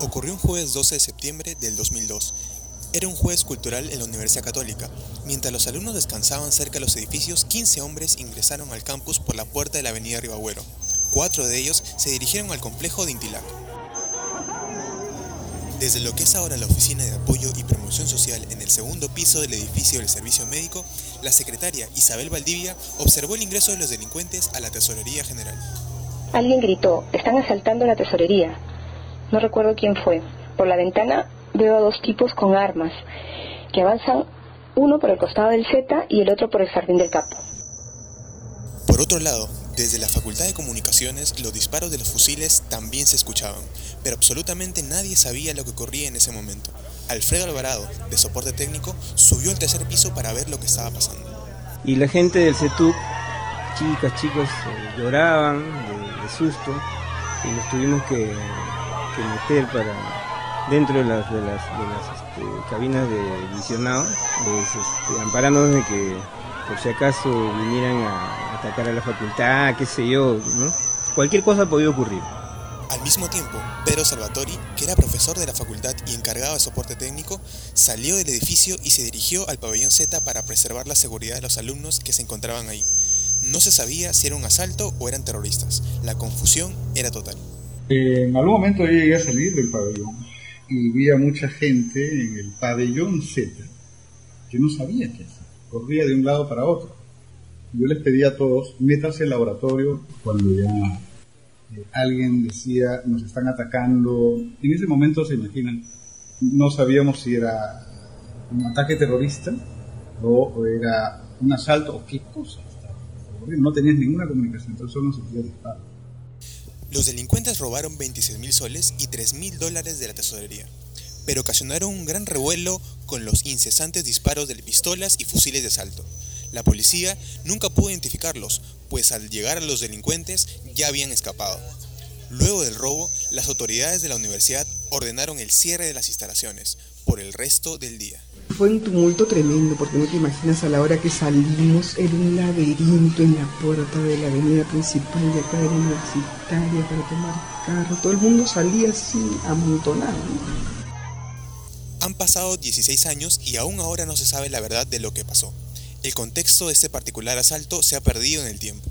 Ocurrió un jueves 12 de septiembre del 2002. Era un jueves cultural en la Universidad Católica. Mientras los alumnos descansaban cerca de los edificios, 15 hombres ingresaron al campus por la puerta de la avenida Ribagüero. Cuatro de ellos se dirigieron al complejo de Intilac. Desde lo que es ahora la Oficina de Apoyo y Promoción Social en el segundo piso del edificio del Servicio Médico, la secretaria Isabel Valdivia observó el ingreso de los delincuentes a la Tesorería General. Alguien gritó, están asaltando la tesorería no recuerdo quién fue. Por la ventana veo a dos tipos con armas que avanzan uno por el costado del Z y el otro por el jardín del capo. Por otro lado, desde la Facultad de Comunicaciones los disparos de los fusiles también se escuchaban, pero absolutamente nadie sabía lo que ocurría en ese momento. Alfredo Alvarado, de soporte técnico, subió al tercer piso para ver lo que estaba pasando. Y la gente del CETUC, chicas, chicos, eh, lloraban de susto y nos tuvimos que meter para dentro de las, de las, de las este, cabinas de visionado, este, amparándonos de que por si acaso vinieran a atacar a la facultad, qué sé yo, ¿no? Cualquier cosa podía ocurrir. Al mismo tiempo, Pedro Salvatori, que era profesor de la facultad y encargado de soporte técnico, salió del edificio y se dirigió al pabellón Z para preservar la seguridad de los alumnos que se encontraban ahí. No se sabía si era un asalto o eran terroristas. La confusión era total. En algún momento yo llegué a salir del pabellón y vi a mucha gente en el pabellón Z que no sabía qué hacer, corría de un lado para otro. Yo les pedí a todos, métanse al laboratorio cuando ya eh, alguien decía, nos están atacando. En ese momento, se imaginan, no sabíamos si era un ataque terrorista o, era un asalto o qué cosa. No tenías ninguna comunicación, entonces solo se podía disparar. Los delincuentes robaron 26 mil soles y 3 mil dólares de la tesorería, pero ocasionaron un gran revuelo con los incesantes disparos de pistolas y fusiles de asalto. La policía nunca pudo identificarlos, pues al llegar a los delincuentes ya habían escapado. Luego del robo, las autoridades de la universidad ordenaron el cierre de las instalaciones por el resto del día. Fue un tumulto tremendo, porque no te imaginas a la hora que salimos, era un laberinto en la puerta de la avenida principal de acá de la universitaria para tomar carro. Todo el mundo salía así amontonado. Han pasado 16 años y aún ahora no se sabe la verdad de lo que pasó. El contexto de este particular asalto se ha perdido en el tiempo.